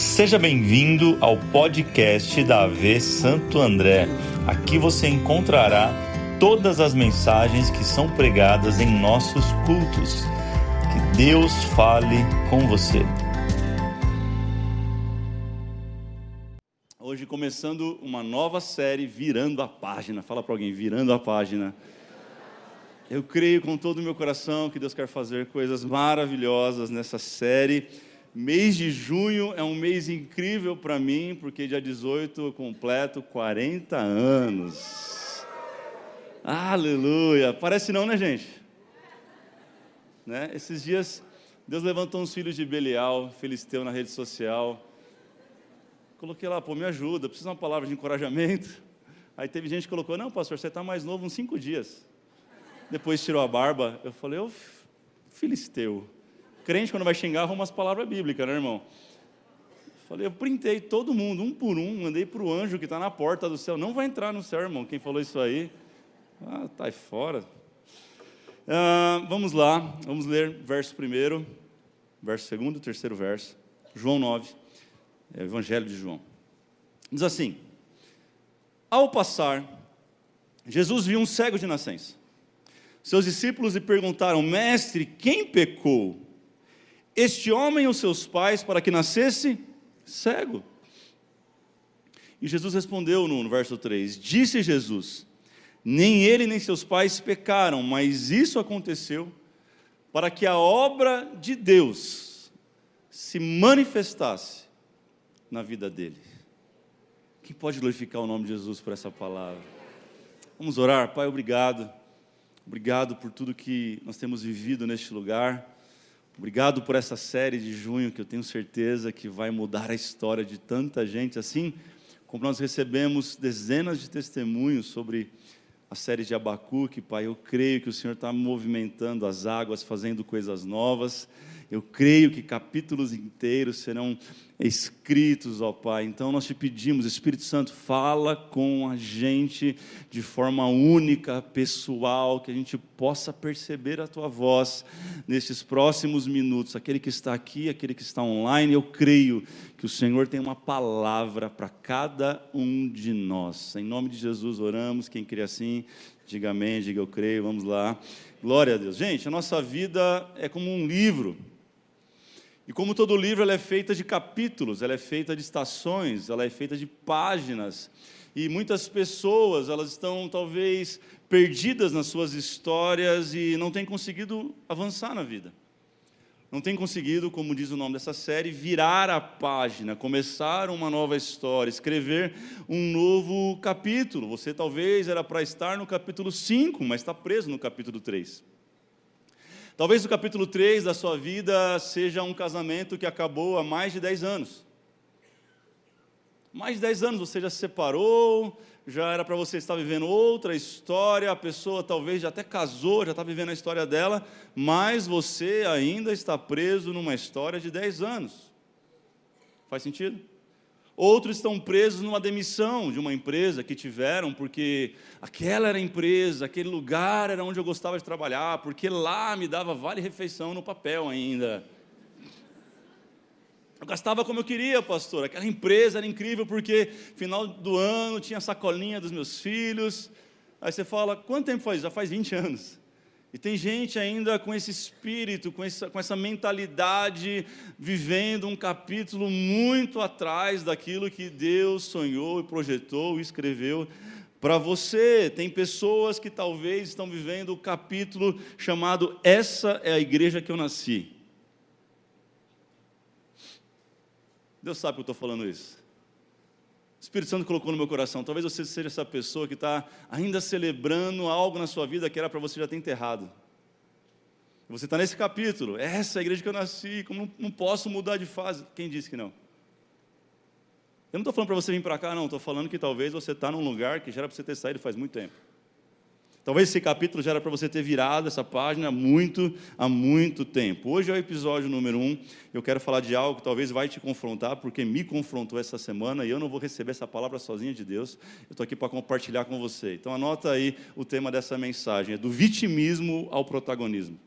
Seja bem-vindo ao podcast da AV Santo André. Aqui você encontrará todas as mensagens que são pregadas em nossos cultos. Que Deus fale com você. Hoje começando uma nova série Virando a Página. Fala para alguém, Virando a Página. Eu creio com todo o meu coração que Deus quer fazer coisas maravilhosas nessa série. Mês de junho é um mês incrível para mim, porque dia 18 eu completo 40 anos. Aleluia! Parece não, né, gente? Né? Esses dias, Deus levantou uns filhos de Belial, Filisteu na rede social. Coloquei lá, pô, me ajuda, preciso de uma palavra de encorajamento. Aí teve gente que colocou, não, pastor, você está mais novo uns cinco dias. Depois tirou a barba. Eu falei, ô, Filisteu. Crente, quando vai xingar, arruma as palavras bíblicas, né, irmão? Falei, eu printei todo mundo, um por um, mandei para o anjo que está na porta do céu. Não vai entrar no céu, irmão. Quem falou isso aí? Ah, tá aí fora. Ah, vamos lá, vamos ler verso primeiro, verso segundo, terceiro verso. João 9, é o Evangelho de João. Diz assim: Ao passar, Jesus viu um cego de nascença. Seus discípulos lhe perguntaram: Mestre, quem pecou? Este homem ou seus pais para que nascesse cego? E Jesus respondeu no verso 3: Disse Jesus: Nem ele nem seus pais pecaram, mas isso aconteceu para que a obra de Deus se manifestasse na vida dele. Quem pode glorificar o nome de Jesus por essa palavra? Vamos orar, Pai, obrigado. Obrigado por tudo que nós temos vivido neste lugar. Obrigado por essa série de junho que eu tenho certeza que vai mudar a história de tanta gente, assim como nós recebemos dezenas de testemunhos sobre a série de Abacuque, Pai. Eu creio que o Senhor está movimentando as águas, fazendo coisas novas. Eu creio que capítulos inteiros serão escritos, ó Pai. Então nós te pedimos, Espírito Santo, fala com a gente de forma única, pessoal, que a gente possa perceber a tua voz nesses próximos minutos. Aquele que está aqui, aquele que está online, eu creio que o Senhor tem uma palavra para cada um de nós. Em nome de Jesus oramos. Quem crê assim, diga amém, diga eu creio. Vamos lá. Glória a Deus. Gente, a nossa vida é como um livro. E como todo livro, ela é feita de capítulos, ela é feita de estações, ela é feita de páginas. E muitas pessoas, elas estão talvez perdidas nas suas histórias e não têm conseguido avançar na vida. Não têm conseguido, como diz o nome dessa série, virar a página, começar uma nova história, escrever um novo capítulo. Você talvez era para estar no capítulo 5, mas está preso no capítulo 3. Talvez o capítulo 3 da sua vida seja um casamento que acabou há mais de 10 anos. Mais de 10 anos você já se separou, já era para você estar vivendo outra história, a pessoa talvez já até casou, já está vivendo a história dela, mas você ainda está preso numa história de 10 anos. Faz sentido? Outros estão presos numa demissão de uma empresa que tiveram, porque aquela era a empresa, aquele lugar era onde eu gostava de trabalhar, porque lá me dava vale-refeição no papel ainda. Eu gastava como eu queria, pastor. Aquela empresa era incrível porque final do ano tinha a sacolinha dos meus filhos. Aí você fala, quanto tempo faz? Já faz 20 anos. E tem gente ainda com esse espírito, com essa, com essa mentalidade, vivendo um capítulo muito atrás daquilo que Deus sonhou e projetou e escreveu para você. Tem pessoas que talvez estão vivendo o capítulo chamado Essa é a igreja que eu nasci. Deus sabe que eu estou falando isso. O Espírito Santo colocou no meu coração. Talvez você seja essa pessoa que está ainda celebrando algo na sua vida que era para você já ter enterrado. Você está nesse capítulo. Essa é a igreja que eu nasci. Como não, não posso mudar de fase? Quem disse que não? Eu não estou falando para você vir para cá, não. Estou falando que talvez você está num lugar que já era para você ter saído faz muito tempo. Talvez esse capítulo já era para você ter virado essa página há muito, há muito tempo. Hoje é o episódio número um. Eu quero falar de algo que talvez vai te confrontar, porque me confrontou essa semana e eu não vou receber essa palavra sozinha de Deus. Eu estou aqui para compartilhar com você. Então anota aí o tema dessa mensagem: é do vitimismo ao protagonismo.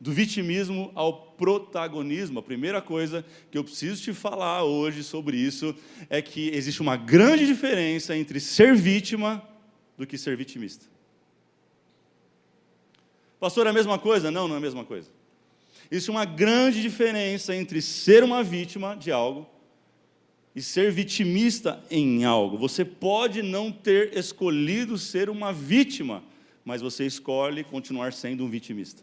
Do vitimismo ao protagonismo. A primeira coisa que eu preciso te falar hoje sobre isso é que existe uma grande diferença entre ser vítima do que ser vitimista. Pastor, é a mesma coisa? Não, não é a mesma coisa. Existe uma grande diferença entre ser uma vítima de algo e ser vitimista em algo. Você pode não ter escolhido ser uma vítima, mas você escolhe continuar sendo um vitimista.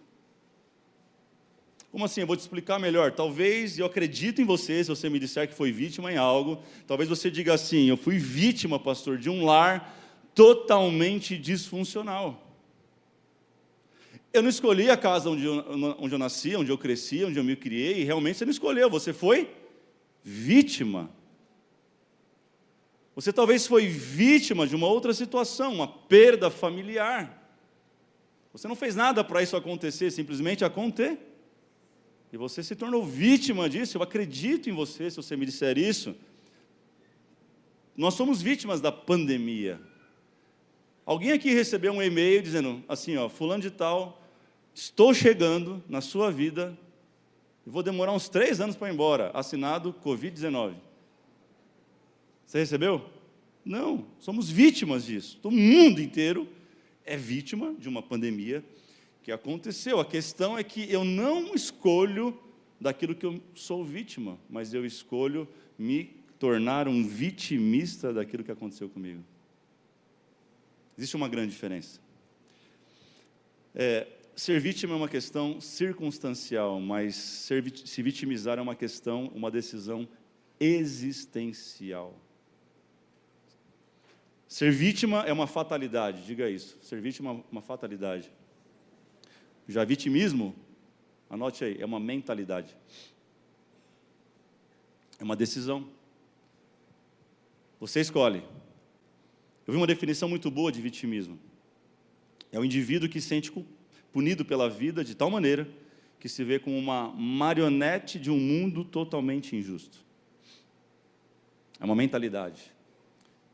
Como assim? Eu vou te explicar melhor. Talvez eu acredito em você, se você me disser que foi vítima em algo. Talvez você diga assim: eu fui vítima, pastor, de um lar totalmente disfuncional. Eu não escolhi a casa onde eu, onde eu nasci, onde eu cresci, onde eu me criei, e realmente você não escolheu, você foi vítima. Você talvez foi vítima de uma outra situação, uma perda familiar. Você não fez nada para isso acontecer, simplesmente acontecer. E você se tornou vítima disso. Eu acredito em você se você me disser isso. Nós somos vítimas da pandemia. Alguém aqui recebeu um e-mail dizendo assim, ó, fulano de tal, estou chegando na sua vida e vou demorar uns três anos para ir embora. Assinado Covid-19. Você recebeu? Não, somos vítimas disso. O mundo inteiro é vítima de uma pandemia que aconteceu. A questão é que eu não escolho daquilo que eu sou vítima, mas eu escolho me tornar um vitimista daquilo que aconteceu comigo. Existe uma grande diferença. É, ser vítima é uma questão circunstancial, mas ser, se vitimizar é uma questão, uma decisão existencial. Ser vítima é uma fatalidade, diga isso. Ser vítima é uma fatalidade. Já vitimismo, anote aí, é uma mentalidade. É uma decisão. Você escolhe. Eu vi uma definição muito boa de vitimismo. É o indivíduo que se sente punido pela vida de tal maneira que se vê como uma marionete de um mundo totalmente injusto. É uma mentalidade.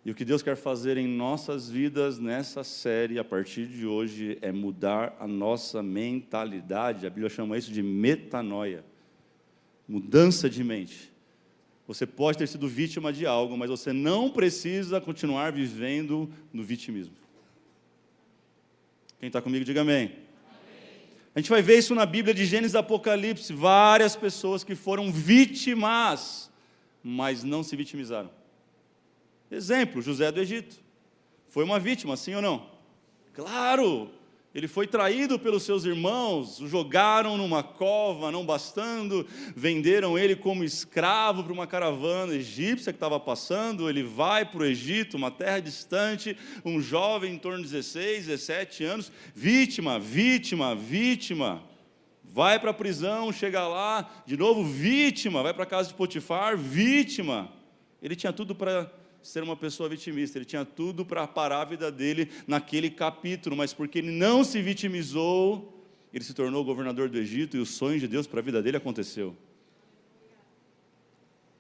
E o que Deus quer fazer em nossas vidas nessa série, a partir de hoje, é mudar a nossa mentalidade. A Bíblia chama isso de metanoia mudança de mente. Você pode ter sido vítima de algo, mas você não precisa continuar vivendo no vitimismo. Quem está comigo, diga amém. amém. A gente vai ver isso na Bíblia de Gênesis e Apocalipse. Várias pessoas que foram vítimas, mas não se vitimizaram. Exemplo, José do Egito. Foi uma vítima, sim ou não? Claro! Ele foi traído pelos seus irmãos, o jogaram numa cova, não bastando, venderam ele como escravo para uma caravana egípcia que estava passando. Ele vai para o Egito, uma terra distante, um jovem em torno de 16, 17 anos, vítima, vítima, vítima. Vai para a prisão, chega lá, de novo vítima, vai para a casa de Potifar, vítima. Ele tinha tudo para ser uma pessoa vitimista, ele tinha tudo para parar a vida dele naquele capítulo, mas porque ele não se vitimizou, ele se tornou governador do Egito e o sonho de Deus para a vida dele aconteceu.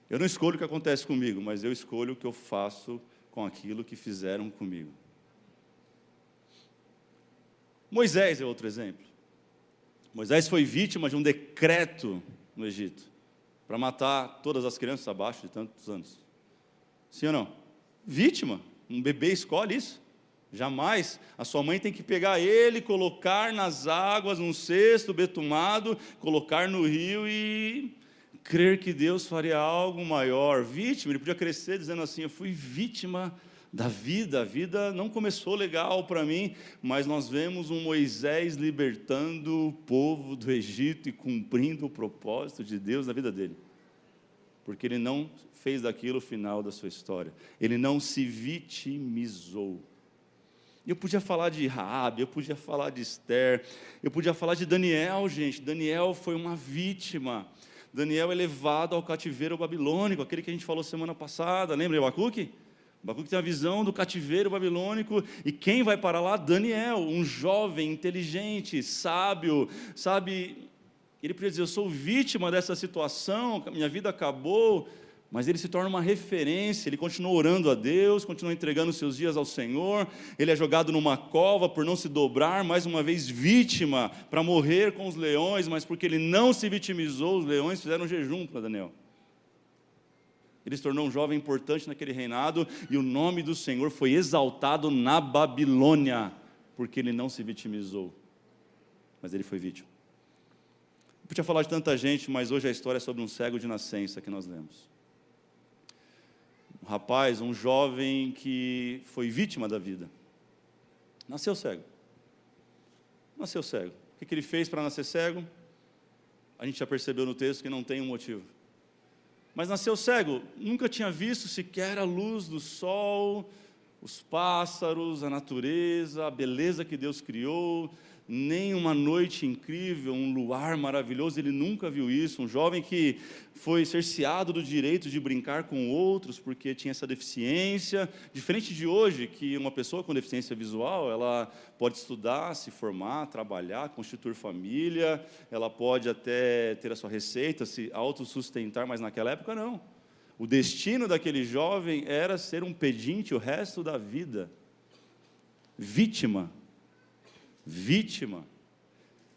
Eu não escolho o que acontece comigo, mas eu escolho o que eu faço com aquilo que fizeram comigo. Moisés é outro exemplo. Moisés foi vítima de um decreto no Egito para matar todas as crianças abaixo de tantos anos. Sim ou não? Vítima. Um bebê escolhe isso. Jamais. A sua mãe tem que pegar ele, colocar nas águas, num cesto betumado, colocar no rio e crer que Deus faria algo maior. Vítima, ele podia crescer dizendo assim: Eu fui vítima da vida, a vida não começou legal para mim, mas nós vemos um Moisés libertando o povo do Egito e cumprindo o propósito de Deus na vida dele, porque ele não fez daquilo o final da sua história. Ele não se vitimizou. Eu podia falar de Raab, eu podia falar de Esther, eu podia falar de Daniel, gente. Daniel foi uma vítima. Daniel é levado ao cativeiro babilônico, aquele que a gente falou semana passada, lembra Abacuque? Abacuque tem a visão do cativeiro babilônico, e quem vai para lá? Daniel, um jovem, inteligente, sábio, sabe? Ele podia dizer: Eu sou vítima dessa situação, minha vida acabou, mas ele se torna uma referência, ele continua orando a Deus, continua entregando seus dias ao Senhor, ele é jogado numa cova por não se dobrar, mais uma vez vítima, para morrer com os leões, mas porque ele não se vitimizou, os leões fizeram um jejum para Daniel. Ele se tornou um jovem importante naquele reinado, e o nome do Senhor foi exaltado na Babilônia, porque ele não se vitimizou, mas ele foi vítima. Eu podia falar de tanta gente, mas hoje a história é sobre um cego de nascença que nós lemos um rapaz, um jovem que foi vítima da vida. Nasceu cego. Nasceu cego. O que ele fez para nascer cego? A gente já percebeu no texto que não tem um motivo. Mas nasceu cego, nunca tinha visto sequer a luz do sol, os pássaros, a natureza, a beleza que Deus criou, nem uma noite incrível, um luar maravilhoso, ele nunca viu isso. Um jovem que foi cerceado do direito de brincar com outros porque tinha essa deficiência, diferente de hoje, que uma pessoa com deficiência visual, ela pode estudar, se formar, trabalhar, constituir família, ela pode até ter a sua receita, se autossustentar, mas naquela época não. O destino daquele jovem era ser um pedinte o resto da vida, vítima vítima,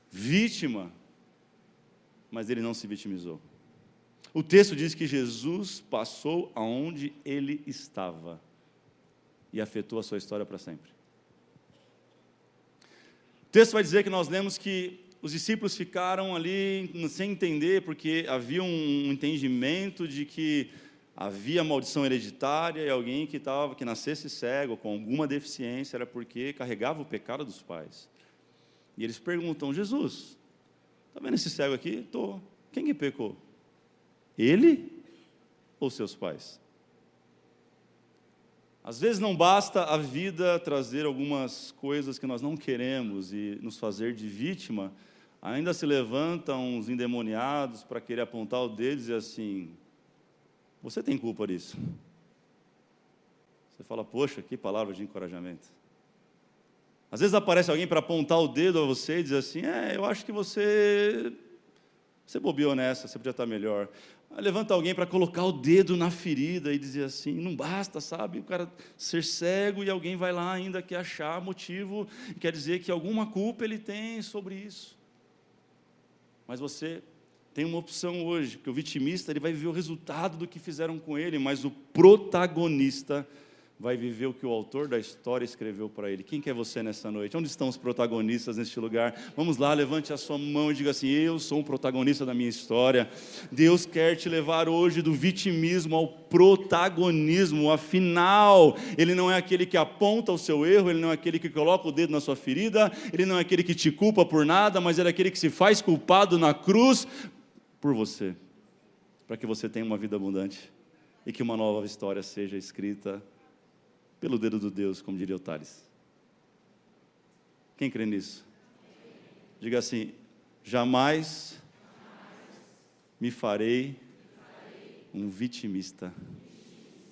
vítima, mas ele não se vitimizou. O texto diz que Jesus passou aonde ele estava e afetou a sua história para sempre. O texto vai dizer que nós lemos que os discípulos ficaram ali sem entender, porque havia um entendimento de que havia maldição hereditária e alguém que, tava, que nascesse cego, com alguma deficiência, era porque carregava o pecado dos pais. E eles perguntam: Jesus, está vendo esse cego aqui? Estou. Quem que pecou? Ele ou seus pais? Às vezes não basta a vida trazer algumas coisas que nós não queremos e nos fazer de vítima, ainda se levantam uns endemoniados para querer apontar o dedo e dizer assim: Você tem culpa disso. Você fala, poxa, que palavra de encorajamento. Às vezes aparece alguém para apontar o dedo a você e dizer assim: É, eu acho que você. Você bobeou nessa, você podia estar melhor. Aí levanta alguém para colocar o dedo na ferida e dizer assim: não basta, sabe? O cara ser cego e alguém vai lá ainda quer achar motivo, quer dizer que alguma culpa ele tem sobre isso. Mas você tem uma opção hoje, porque o vitimista ele vai viver o resultado do que fizeram com ele, mas o protagonista vai viver o que o autor da história escreveu para ele. Quem que é você nessa noite? Onde estão os protagonistas neste lugar? Vamos lá, levante a sua mão e diga assim: Eu sou um protagonista da minha história. Deus quer te levar hoje do vitimismo ao protagonismo. Afinal, Ele não é aquele que aponta o seu erro, Ele não é aquele que coloca o dedo na sua ferida, Ele não é aquele que te culpa por nada, mas Ele é aquele que se faz culpado na cruz por você, para que você tenha uma vida abundante e que uma nova história seja escrita pelo dedo do Deus, como diria o Tales. Quem crê nisso? Diga assim: jamais me farei um vitimista,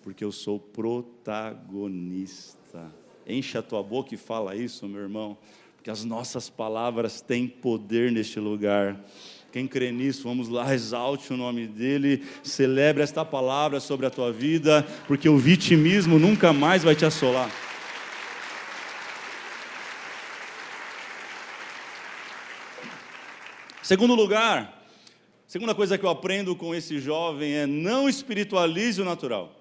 porque eu sou protagonista. Enche a tua boca e fala isso, meu irmão, porque as nossas palavras têm poder neste lugar. Quem crê nisso, vamos lá, exalte o nome dele, celebre esta palavra sobre a tua vida, porque o vitimismo nunca mais vai te assolar. Segundo lugar, segunda coisa que eu aprendo com esse jovem é não espiritualize o natural.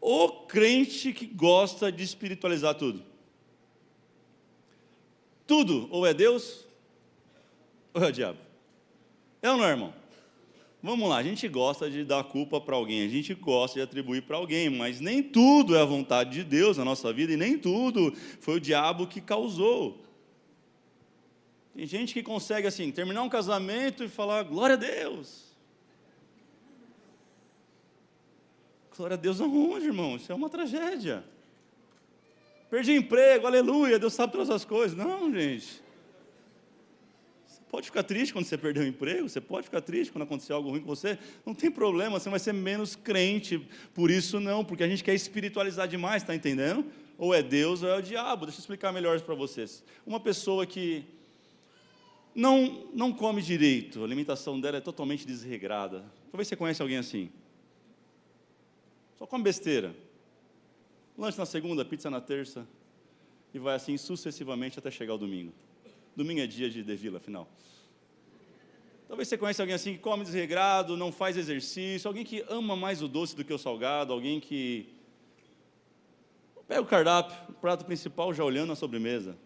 O crente que gosta de espiritualizar tudo. Tudo ou é Deus é o diabo? É ou não é, irmão? Vamos lá, a gente gosta de dar culpa para alguém, a gente gosta de atribuir para alguém, mas nem tudo é a vontade de Deus na nossa vida e nem tudo foi o diabo que causou. Tem gente que consegue assim terminar um casamento e falar glória a Deus. Glória a Deus aonde, irmão? Isso é uma tragédia. Perdi emprego, aleluia, Deus sabe todas as coisas. Não, gente. Pode ficar triste quando você perdeu o emprego, você pode ficar triste quando acontecer algo ruim com você, não tem problema, você vai ser menos crente por isso não, porque a gente quer espiritualizar demais, está entendendo? Ou é Deus ou é o diabo. Deixa eu explicar melhor para vocês. Uma pessoa que não, não come direito, a alimentação dela é totalmente desregrada. Talvez você conhece alguém assim. Só come besteira. Lanche na segunda, pizza na terça, e vai assim sucessivamente até chegar o domingo. Domingo é dia de devila, afinal. Talvez você conheça alguém assim que come desregrado, não faz exercício, alguém que ama mais o doce do que o salgado, alguém que pega o cardápio, o prato principal já olhando a sobremesa.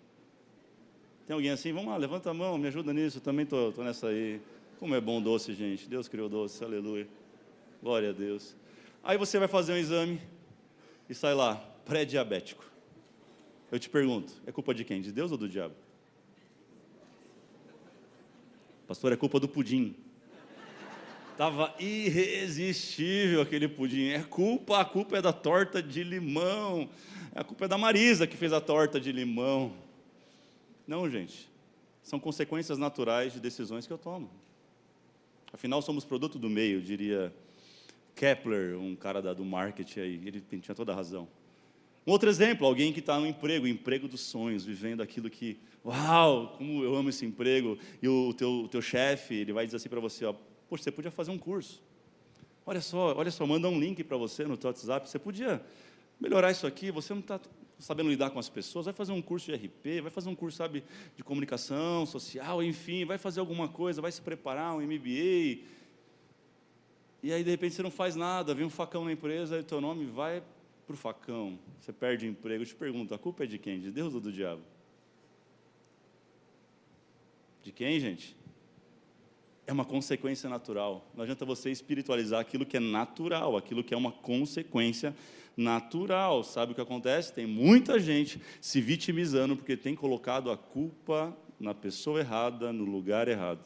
Tem alguém assim? Vamos lá, levanta a mão, me ajuda nisso, também estou nessa aí. Como é bom doce, gente. Deus criou doce, aleluia. Glória a Deus. Aí você vai fazer um exame e sai lá, pré-diabético. Eu te pergunto, é culpa de quem? De Deus ou do diabo? Pastor, é culpa do pudim. Tava irresistível aquele pudim. É culpa, a culpa é da torta de limão. A culpa é da Marisa que fez a torta de limão. Não, gente. São consequências naturais de decisões que eu tomo. Afinal, somos produto do meio, diria Kepler, um cara da, do marketing aí. Ele tinha toda a razão. Um outro exemplo, alguém que está no emprego, emprego dos sonhos, vivendo aquilo que, uau, como eu amo esse emprego, e o teu, teu chefe, ele vai dizer assim para você, ó, poxa, você podia fazer um curso. Olha só, olha só, manda um link para você no teu WhatsApp, você podia melhorar isso aqui, você não está sabendo lidar com as pessoas, vai fazer um curso de RP, vai fazer um curso, sabe, de comunicação social, enfim, vai fazer alguma coisa, vai se preparar, um MBA. E aí, de repente, você não faz nada, vem um facão na empresa, e o teu nome vai para o facão, você perde o emprego. Eu te pergunto, a culpa é de quem? De Deus ou do diabo? De quem, gente? É uma consequência natural. Não adianta você espiritualizar aquilo que é natural, aquilo que é uma consequência natural. Sabe o que acontece? Tem muita gente se vitimizando porque tem colocado a culpa na pessoa errada, no lugar errado.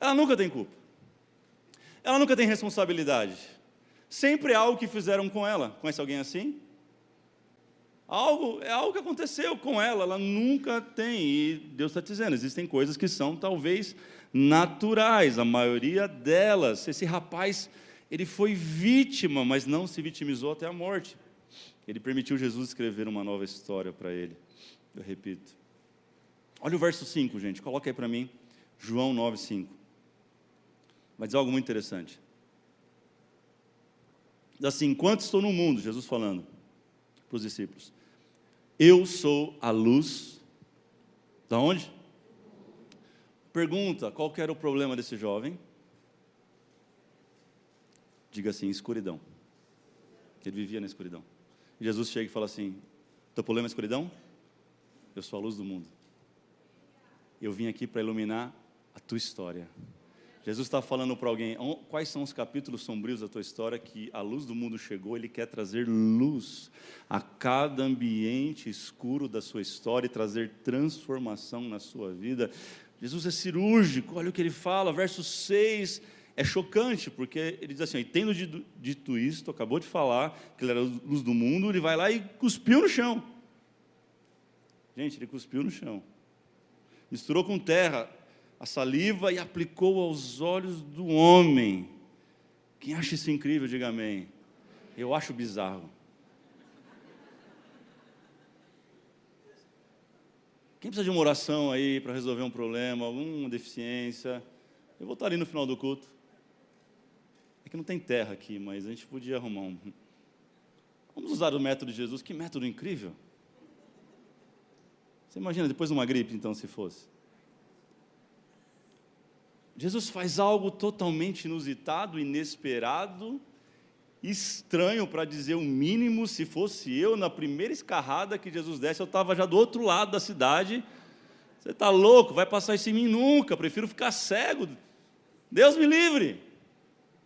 Ela nunca tem culpa. Ela nunca tem responsabilidade. Sempre algo que fizeram com ela. Conhece alguém assim? Algo, é algo que aconteceu com ela, ela nunca tem. E Deus está dizendo: existem coisas que são talvez naturais, a maioria delas. Esse rapaz, ele foi vítima, mas não se vitimizou até a morte. Ele permitiu Jesus escrever uma nova história para ele. Eu repito. Olha o verso 5, gente, coloca aí para mim. João 9, 5. Vai dizer algo muito interessante assim: enquanto estou no mundo, Jesus falando para os discípulos, eu sou a luz. Da onde? Pergunta: qual era o problema desse jovem? Diga assim: escuridão. Ele vivia na escuridão. Jesus chega e fala assim: teu problema é escuridão? Eu sou a luz do mundo. Eu vim aqui para iluminar a tua história. Jesus está falando para alguém, quais são os capítulos sombrios da tua história que a luz do mundo chegou, ele quer trazer luz a cada ambiente escuro da sua história e trazer transformação na sua vida. Jesus é cirúrgico, olha o que ele fala, verso 6 é chocante, porque ele diz assim: tendo dito isto, acabou de falar que ele era a luz do mundo, ele vai lá e cuspiu no chão. Gente, ele cuspiu no chão, misturou com terra, a saliva e aplicou aos olhos do homem. Quem acha isso incrível, diga amém. Eu acho bizarro. Quem precisa de uma oração aí para resolver um problema, alguma deficiência? Eu vou estar ali no final do culto. É que não tem terra aqui, mas a gente podia arrumar um. Vamos usar o método de Jesus. Que método incrível! Você imagina depois de uma gripe, então, se fosse. Jesus faz algo totalmente inusitado, inesperado, estranho para dizer o mínimo. Se fosse eu, na primeira escarrada que Jesus desse, eu estava já do outro lado da cidade. Você está louco? Vai passar isso em mim nunca. Prefiro ficar cego. Deus me livre.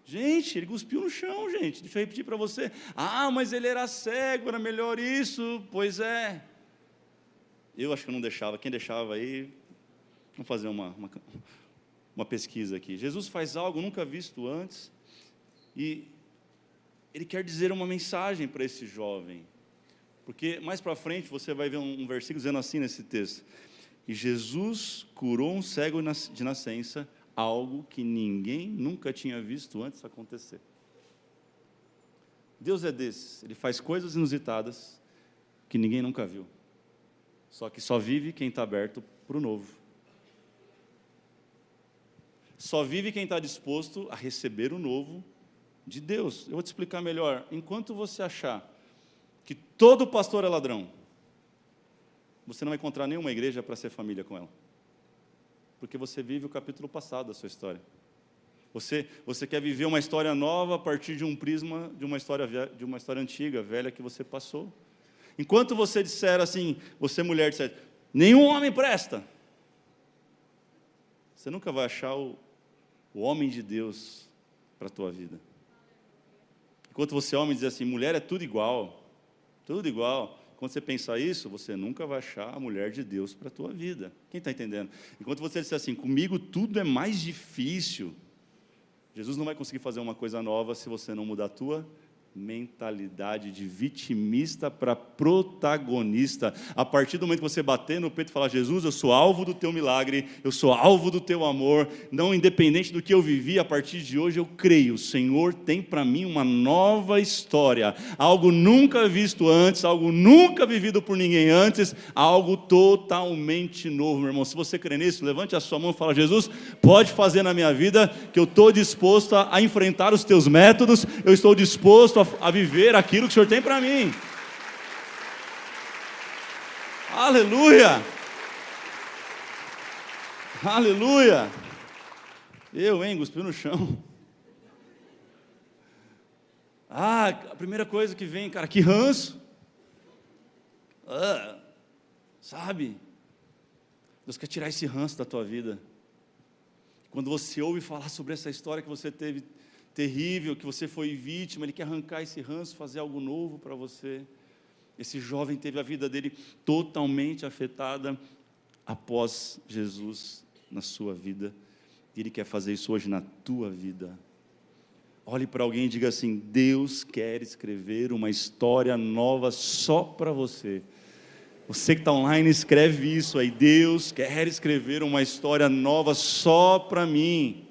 Gente, ele cuspiu no chão, gente. Deixa eu repetir para você. Ah, mas ele era cego, era melhor isso. Pois é. Eu acho que eu não deixava. Quem deixava aí, vamos fazer uma, uma uma pesquisa aqui. Jesus faz algo nunca visto antes e ele quer dizer uma mensagem para esse jovem. Porque mais para frente você vai ver um, versículo dizendo assim nesse texto: E Jesus curou um cego de nascença, algo que ninguém nunca tinha visto antes acontecer. Deus é desses, ele faz coisas inusitadas que ninguém nunca viu. Só que só vive quem está aberto para o novo. Só vive quem está disposto a receber o novo de Deus. Eu vou te explicar melhor. Enquanto você achar que todo pastor é ladrão, você não vai encontrar nenhuma igreja para ser família com ela. Porque você vive o capítulo passado da sua história. Você, você quer viver uma história nova a partir de um prisma de uma história de uma história antiga, velha que você passou. Enquanto você disser assim, você mulher disser, nenhum homem presta, você nunca vai achar o, o homem de Deus para a tua vida. Enquanto você homem dizer assim, mulher é tudo igual, tudo igual. Quando você pensar isso, você nunca vai achar a mulher de Deus para a tua vida. Quem está entendendo? Enquanto você disser assim, comigo tudo é mais difícil, Jesus não vai conseguir fazer uma coisa nova se você não mudar a tua mentalidade de vitimista para protagonista. A partir do momento que você bater no peito e falar: Jesus, eu sou alvo do teu milagre, eu sou alvo do teu amor, não independente do que eu vivi, a partir de hoje eu creio. O Senhor tem para mim uma nova história, algo nunca visto antes, algo nunca vivido por ninguém antes, algo totalmente novo, meu irmão. Se você crê nisso, levante a sua mão e fala: Jesus, pode fazer na minha vida que eu estou disposto a enfrentar os teus métodos, eu estou disposto a, a viver aquilo que o Senhor tem para mim. Aleluia! Aleluia! Eu, hein, cuspi no chão. Ah, a primeira coisa que vem, cara, que ranço. Ah, sabe? Deus quer tirar esse ranço da tua vida. Quando você ouve falar sobre essa história que você teve terrível, que você foi vítima, ele quer arrancar esse ranço, fazer algo novo para você. Esse jovem teve a vida dele totalmente afetada após Jesus na sua vida. E ele quer fazer isso hoje na tua vida. Olhe para alguém e diga assim: Deus quer escrever uma história nova só para você. Você que está online, escreve isso aí. Deus quer escrever uma história nova só para mim.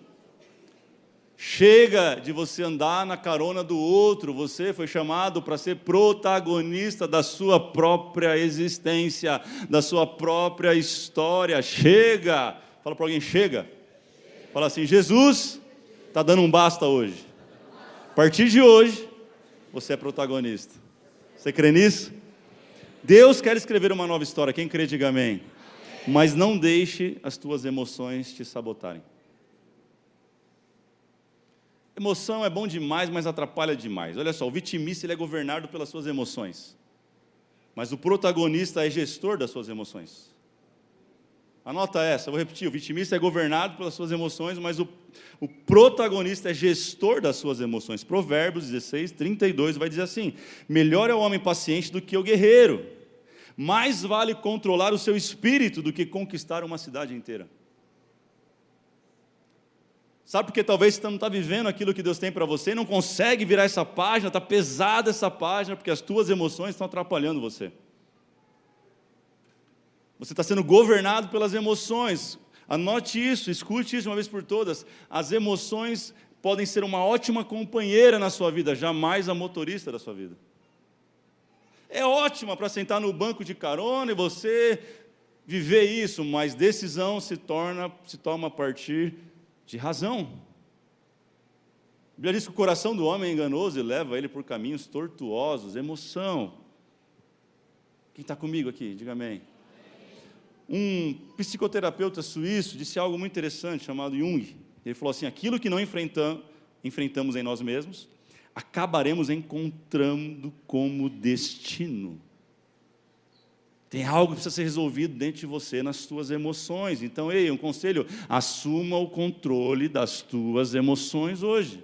Chega de você andar na carona do outro, você foi chamado para ser protagonista da sua própria existência, da sua própria história. Chega! Fala para alguém, chega. Fala assim: Jesus está dando um basta hoje. A partir de hoje, você é protagonista. Você crê nisso? Deus quer escrever uma nova história. Quem crê, diga amém. Mas não deixe as tuas emoções te sabotarem. Emoção é bom demais, mas atrapalha demais. Olha só, o vitimista ele é governado pelas suas emoções. Mas o protagonista é gestor das suas emoções. Anota essa, vou repetir: o vitimista é governado pelas suas emoções, mas o, o protagonista é gestor das suas emoções. Provérbios 16, 32 vai dizer assim: Melhor é o homem paciente do que o guerreiro, mais vale controlar o seu espírito do que conquistar uma cidade inteira. Sabe porque talvez você não está vivendo aquilo que Deus tem para você não consegue virar essa página, está pesada essa página, porque as tuas emoções estão atrapalhando você. Você está sendo governado pelas emoções. Anote isso, escute isso uma vez por todas. As emoções podem ser uma ótima companheira na sua vida, jamais a motorista da sua vida. É ótima para sentar no banco de carona e você viver isso, mas decisão se torna se toma a partir de razão. A Bíblia diz que o coração do homem é enganoso e leva ele por caminhos tortuosos, emoção. Quem está comigo aqui? Diga amém. Um psicoterapeuta suíço disse algo muito interessante chamado Jung. Ele falou assim: aquilo que não enfrentam, enfrentamos em nós mesmos, acabaremos encontrando como destino. Tem algo que precisa ser resolvido dentro de você, nas tuas emoções. Então, ei, um conselho: assuma o controle das tuas emoções hoje.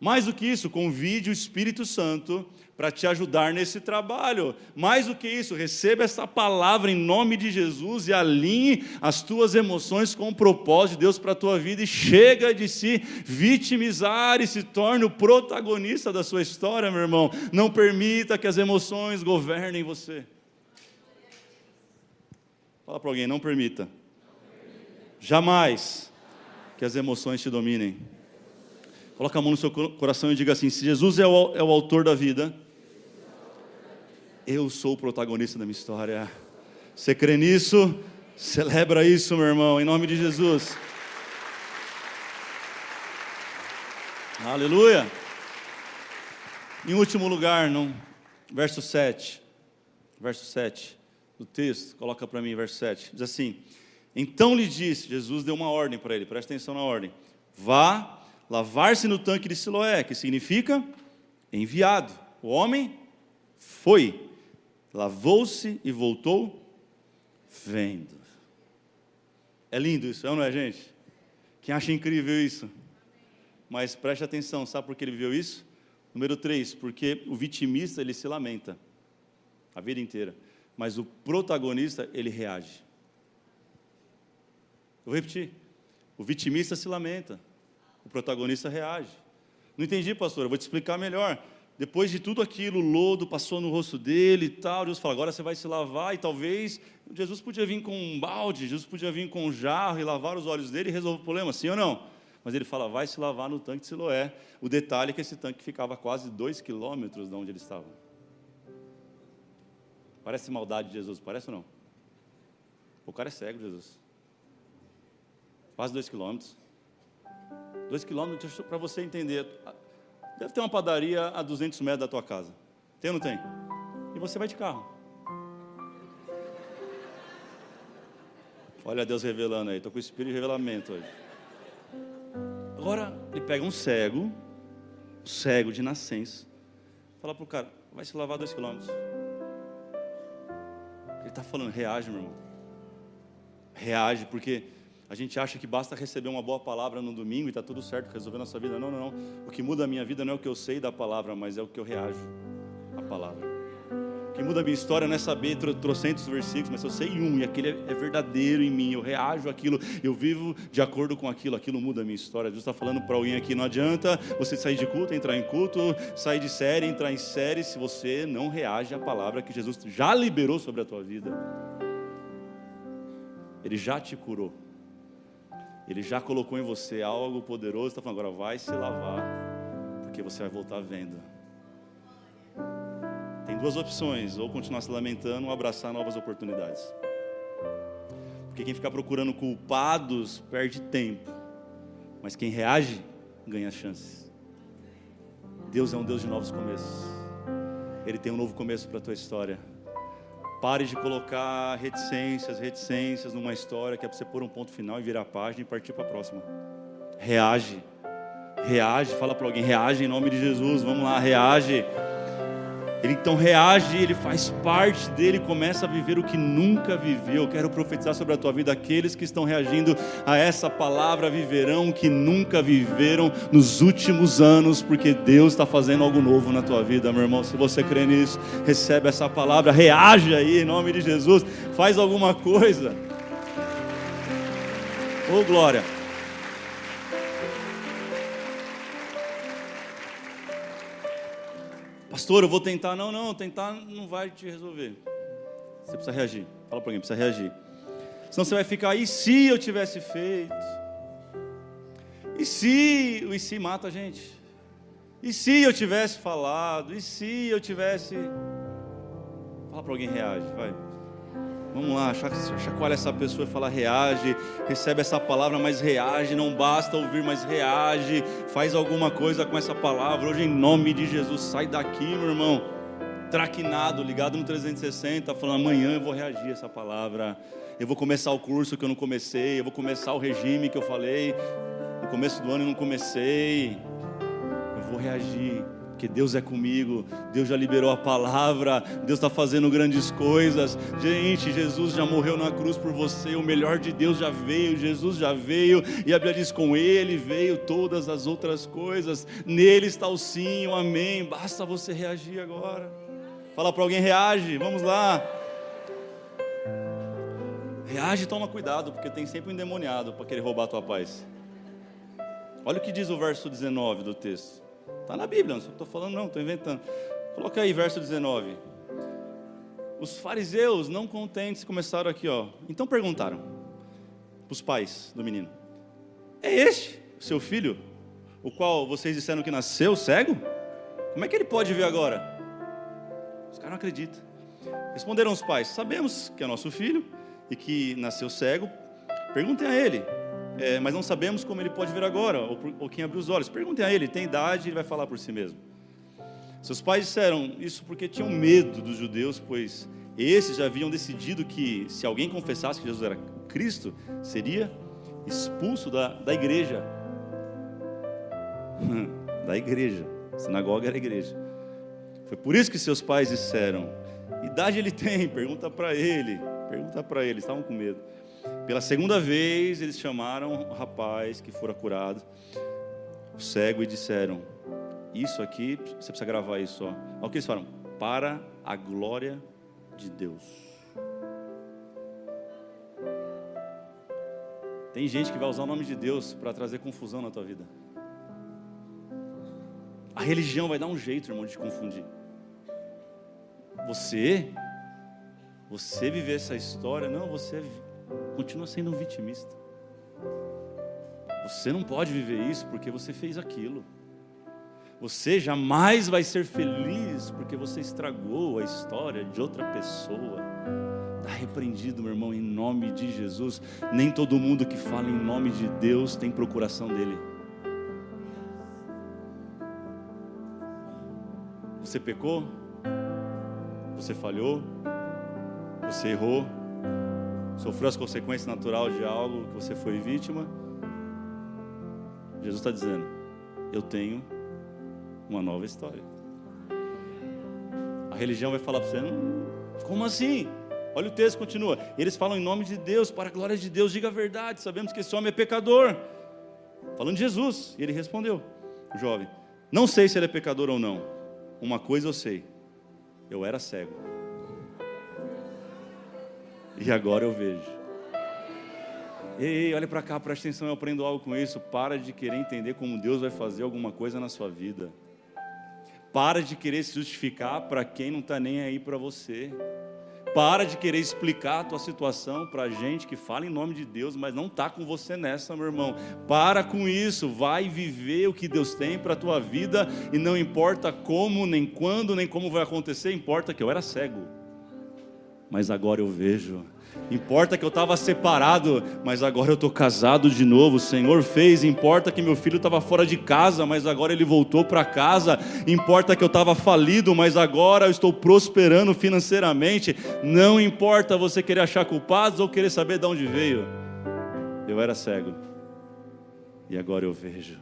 Mais do que isso, convide o Espírito Santo para te ajudar nesse trabalho. Mais do que isso, receba essa palavra em nome de Jesus e alinhe as tuas emoções com o propósito de Deus para a tua vida e chega de se vitimizar e se torne o protagonista da sua história, meu irmão. Não permita que as emoções governem você. Fala para alguém, não permita. Jamais que as emoções te dominem. Coloca a mão no seu coração e diga assim: se Jesus é o, é o autor da vida, eu sou o protagonista da minha história. Você crê nisso? Celebra isso, meu irmão, em nome de Jesus. Aleluia. Em último lugar, no verso 7. Verso 7 do texto, coloca para mim, verso 7. Diz assim: Então lhe disse, Jesus deu uma ordem para ele, presta atenção na ordem. Vá lavar-se no tanque de Siloé, que significa enviado. O homem foi, lavou-se e voltou vendo. É lindo isso, é não é, gente? Quem acha incrível isso? Mas preste atenção, sabe por que ele viu isso? Número 3, porque o vitimista ele se lamenta a vida inteira, mas o protagonista ele reage. Eu vou repetir. O vitimista se lamenta, o protagonista reage. Não entendi, pastor, eu vou te explicar melhor. Depois de tudo aquilo, o lodo passou no rosto dele e tal, Deus fala, agora você vai se lavar, e talvez Jesus podia vir com um balde, Jesus podia vir com um jarro e lavar os olhos dele e resolver o problema, sim ou não? Mas ele fala, vai se lavar no tanque de Siloé. O detalhe é que esse tanque ficava quase dois quilômetros de onde ele estava. Parece maldade de Jesus, parece ou não? O cara é cego, Jesus. Quase dois quilômetros. Dois quilômetros para você entender. Deve ter uma padaria a 200 metros da tua casa. Tem ou não tem? E você vai de carro. Olha Deus revelando aí. Estou com o espírito de revelamento hoje. Agora, ele pega um cego, cego de nascença, fala para o cara, vai se lavar dois quilômetros. Está falando, reage, meu irmão. Reage, porque a gente acha que basta receber uma boa palavra no domingo e está tudo certo, resolver nossa vida. Não, não, não. O que muda a minha vida não é o que eu sei da palavra, mas é o que eu reajo à palavra. Que muda a minha história não é saber trocentos versículos, mas eu sei um, e aquele é verdadeiro em mim, eu reajo àquilo, eu vivo de acordo com aquilo, aquilo muda a minha história. Deus está falando para alguém aqui, não adianta você sair de culto, entrar em culto, sair de série, entrar em série, se você não reage à palavra que Jesus já liberou sobre a tua vida. Ele já te curou. Ele já colocou em você algo poderoso, está falando agora vai se lavar, porque você vai voltar vendo. Duas opções, ou continuar se lamentando ou abraçar novas oportunidades. Porque quem fica procurando culpados perde tempo, mas quem reage ganha chances. Deus é um Deus de novos começos. Ele tem um novo começo para a tua história. Pare de colocar reticências, reticências numa história que é para você pôr um ponto final e virar a página e partir para a próxima. Reage. Reage, fala para alguém, reage em nome de Jesus. Vamos lá, reage. Ele então reage, ele faz parte dele, começa a viver o que nunca viveu. Quero profetizar sobre a tua vida: aqueles que estão reagindo a essa palavra viverão o que nunca viveram nos últimos anos, porque Deus está fazendo algo novo na tua vida, meu irmão. Se você crê nisso, recebe essa palavra, reage aí em nome de Jesus, faz alguma coisa. Oh, glória. Pastor, eu vou tentar. Não, não, tentar não vai te resolver. Você precisa reagir. Fala para alguém, precisa reagir. Senão você vai ficar, e se eu tivesse feito? E se? O e se mata a gente. E se eu tivesse falado? E se eu tivesse. Fala para alguém, reage, vai. Vamos lá, chacoalha essa pessoa e fala, reage, recebe essa palavra, mas reage, não basta ouvir, mas reage, faz alguma coisa com essa palavra. Hoje, em nome de Jesus, sai daqui, meu irmão, traquinado, ligado no 360, falando, amanhã eu vou reagir a essa palavra. Eu vou começar o curso que eu não comecei, eu vou começar o regime que eu falei no começo do ano e não comecei. Eu vou reagir porque Deus é comigo, Deus já liberou a palavra, Deus está fazendo grandes coisas. Gente, Jesus já morreu na cruz por você, o melhor de Deus já veio, Jesus já veio, e a Bíblia diz: com Ele veio todas as outras coisas, nele está o sim, o amém. Basta você reagir agora. Fala para alguém, reage, vamos lá. Reage e toma cuidado, porque tem sempre um endemoniado para querer roubar a tua paz. Olha o que diz o verso 19 do texto. Está na Bíblia, não estou falando, não, estou inventando. Coloca aí, verso 19. Os fariseus, não contentes, começaram aqui, ó. Então perguntaram para os pais do menino: É este seu filho, o qual vocês disseram que nasceu cego? Como é que ele pode ver agora? Os caras não acreditam. Responderam os pais: Sabemos que é nosso filho e que nasceu cego. Perguntem a ele, é, mas não sabemos como ele pode ver agora, ou, ou quem abriu os olhos. Perguntem a ele, tem idade, ele vai falar por si mesmo. Seus pais disseram isso porque tinham medo dos judeus, pois esses já haviam decidido que se alguém confessasse que Jesus era Cristo, seria expulso da, da igreja. da igreja. Sinagoga era a igreja. Foi por isso que seus pais disseram: idade ele tem? Pergunta para ele. Pergunta para ele. Estavam com medo. Pela segunda vez, eles chamaram o rapaz que fora curado, o cego, e disseram: Isso aqui, você precisa gravar isso. Ó. Olha o que eles falam: Para a glória de Deus. Tem gente que vai usar o nome de Deus para trazer confusão na tua vida. A religião vai dar um jeito, irmão, de te confundir. Você, você viver essa história, não, você continua sendo um vitimista. Você não pode viver isso porque você fez aquilo. Você jamais vai ser feliz porque você estragou a história de outra pessoa. Está repreendido, meu irmão, em nome de Jesus. Nem todo mundo que fala em nome de Deus tem procuração dele. Você pecou, você falhou, você errou, sofreu as consequências naturais de algo que você foi vítima. Jesus está dizendo: Eu tenho uma nova história. A religião vai falar para você: Como assim? Olha o texto, continua. Eles falam em nome de Deus, para a glória de Deus, diga a verdade. Sabemos que esse homem é pecador. Falando de Jesus. E ele respondeu: O jovem, não sei se ele é pecador ou não. Uma coisa eu sei: eu era cego. E agora eu vejo. Ei, olha para cá, presta atenção, eu aprendo algo com isso. Para de querer entender como Deus vai fazer alguma coisa na sua vida. Para de querer se justificar para quem não está nem aí para você. Para de querer explicar a tua situação para gente que fala em nome de Deus, mas não está com você nessa, meu irmão. Para com isso, vai viver o que Deus tem para a tua vida e não importa como, nem quando, nem como vai acontecer, importa que eu era cego, mas agora eu vejo. Importa que eu estava separado, mas agora eu estou casado de novo. O Senhor fez. Importa que meu filho estava fora de casa, mas agora ele voltou para casa. Importa que eu estava falido, mas agora eu estou prosperando financeiramente. Não importa você querer achar culpados ou querer saber de onde veio. Eu era cego e agora eu vejo.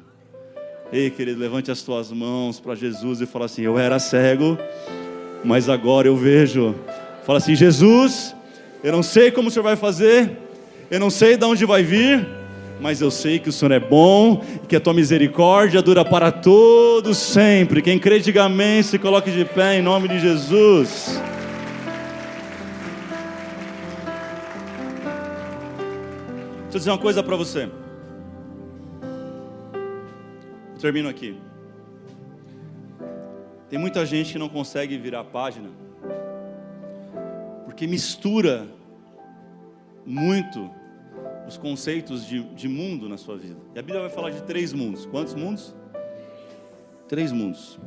Ei, querido, levante as tuas mãos para Jesus e fala assim: Eu era cego, mas agora eu vejo. Fala assim: Jesus eu não sei como o Senhor vai fazer, eu não sei de onde vai vir, mas eu sei que o Senhor é bom e que a tua misericórdia dura para todos sempre. Quem crê, diga amém, se coloque de pé em nome de Jesus. Deixa eu dizer uma coisa para você. Termino aqui. Tem muita gente que não consegue virar a página porque mistura muito os conceitos de, de mundo na sua vida. E a Bíblia vai falar de três mundos. Quantos mundos? Três mundos.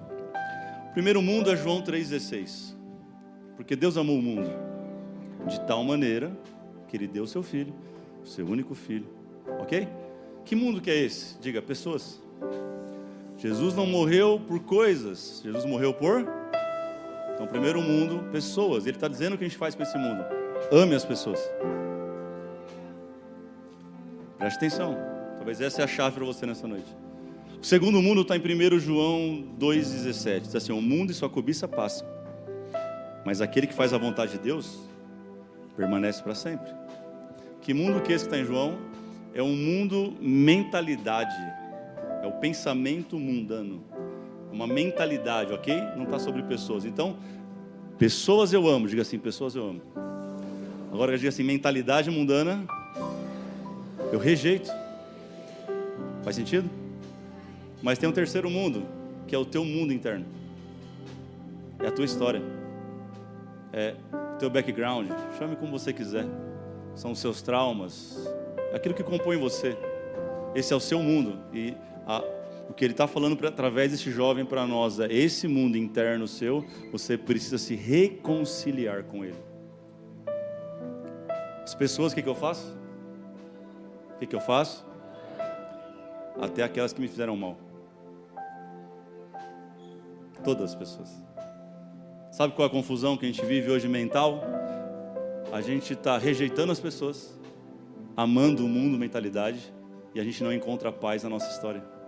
O primeiro mundo é João 3,16. Porque Deus amou o mundo de tal maneira que Ele deu o seu filho, o seu único filho. Ok? Que mundo que é esse? Diga, pessoas. Jesus não morreu por coisas, Jesus morreu por. Então, primeiro mundo, pessoas. Ele está dizendo o que a gente faz com esse mundo. Ame as pessoas. Preste atenção. Talvez essa é a chave para você nessa noite. O segundo mundo está em 1 João 2,17. Diz assim: O mundo e sua cobiça passam, mas aquele que faz a vontade de Deus permanece para sempre. Que mundo que esse que está em João? É um mundo mentalidade, é o pensamento mundano, uma mentalidade, ok? Não está sobre pessoas. Então, pessoas eu amo, diga assim: pessoas eu amo. Agora diga assim: mentalidade mundana eu rejeito. Faz sentido? Mas tem um terceiro mundo, que é o teu mundo interno. É a tua história. É o teu background. Chame como você quiser. São os seus traumas. É aquilo que compõe você. Esse é o seu mundo. E a, o que ele está falando pra, através desse jovem para nós é: esse mundo interno seu, você precisa se reconciliar com ele. As pessoas, o que, que eu faço? O que, que eu faço? Até aquelas que me fizeram mal. Todas as pessoas. Sabe qual é a confusão que a gente vive hoje mental? A gente está rejeitando as pessoas, amando o mundo, mentalidade, e a gente não encontra paz na nossa história.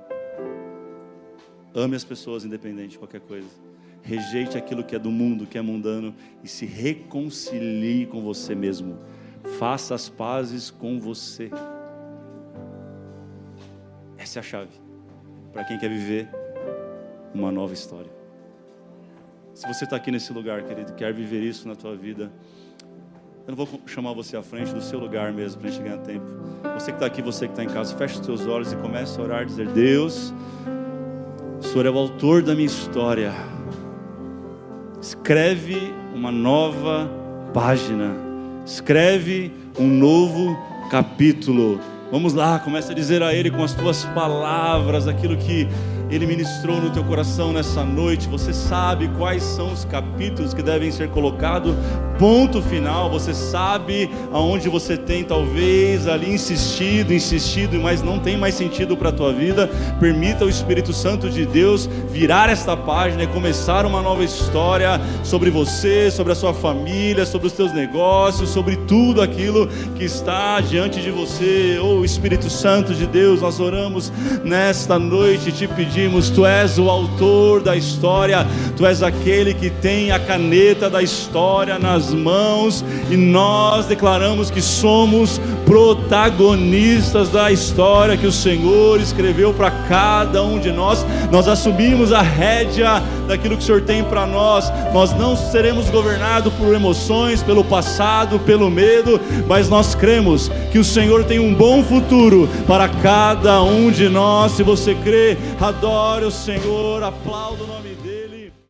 Ame as pessoas, independente de qualquer coisa. Rejeite aquilo que é do mundo, que é mundano, e se reconcilie com você mesmo. Faça as pazes com você. Essa é a chave para quem quer viver uma nova história. Se você está aqui nesse lugar, querido, quer viver isso na tua vida, eu não vou chamar você à frente do seu lugar mesmo para a gente ganhar tempo. Você que está aqui, você que está em casa, feche os seus olhos e comece a orar, dizer: Deus, Senhor é o autor da minha história. Escreve uma nova página. Escreve um novo capítulo. Vamos lá, começa a dizer a Ele com as tuas palavras aquilo que ele ministrou no teu coração nessa noite. Você sabe quais são os capítulos que devem ser colocados, ponto final. Você sabe aonde você tem talvez ali insistido, insistido, mas não tem mais sentido para a tua vida. Permita o Espírito Santo de Deus virar esta página e começar uma nova história sobre você, sobre a sua família, sobre os teus negócios, sobre tudo aquilo que está diante de você. Oh Espírito Santo de Deus, nós oramos nesta noite te pedimos: Tu és o autor da história, Tu és aquele que tem a caneta da história nas mãos, e nós declaramos que somos protagonistas da história que o Senhor escreveu para cada um de nós. Nós assumimos a rédea daquilo que o Senhor tem para nós. Nós não seremos governados por emoções, pelo passado, pelo medo, mas nós cremos que o Senhor tem um bom futuro para cada um de nós. Se você crê, adore o Senhor, aplauda o nome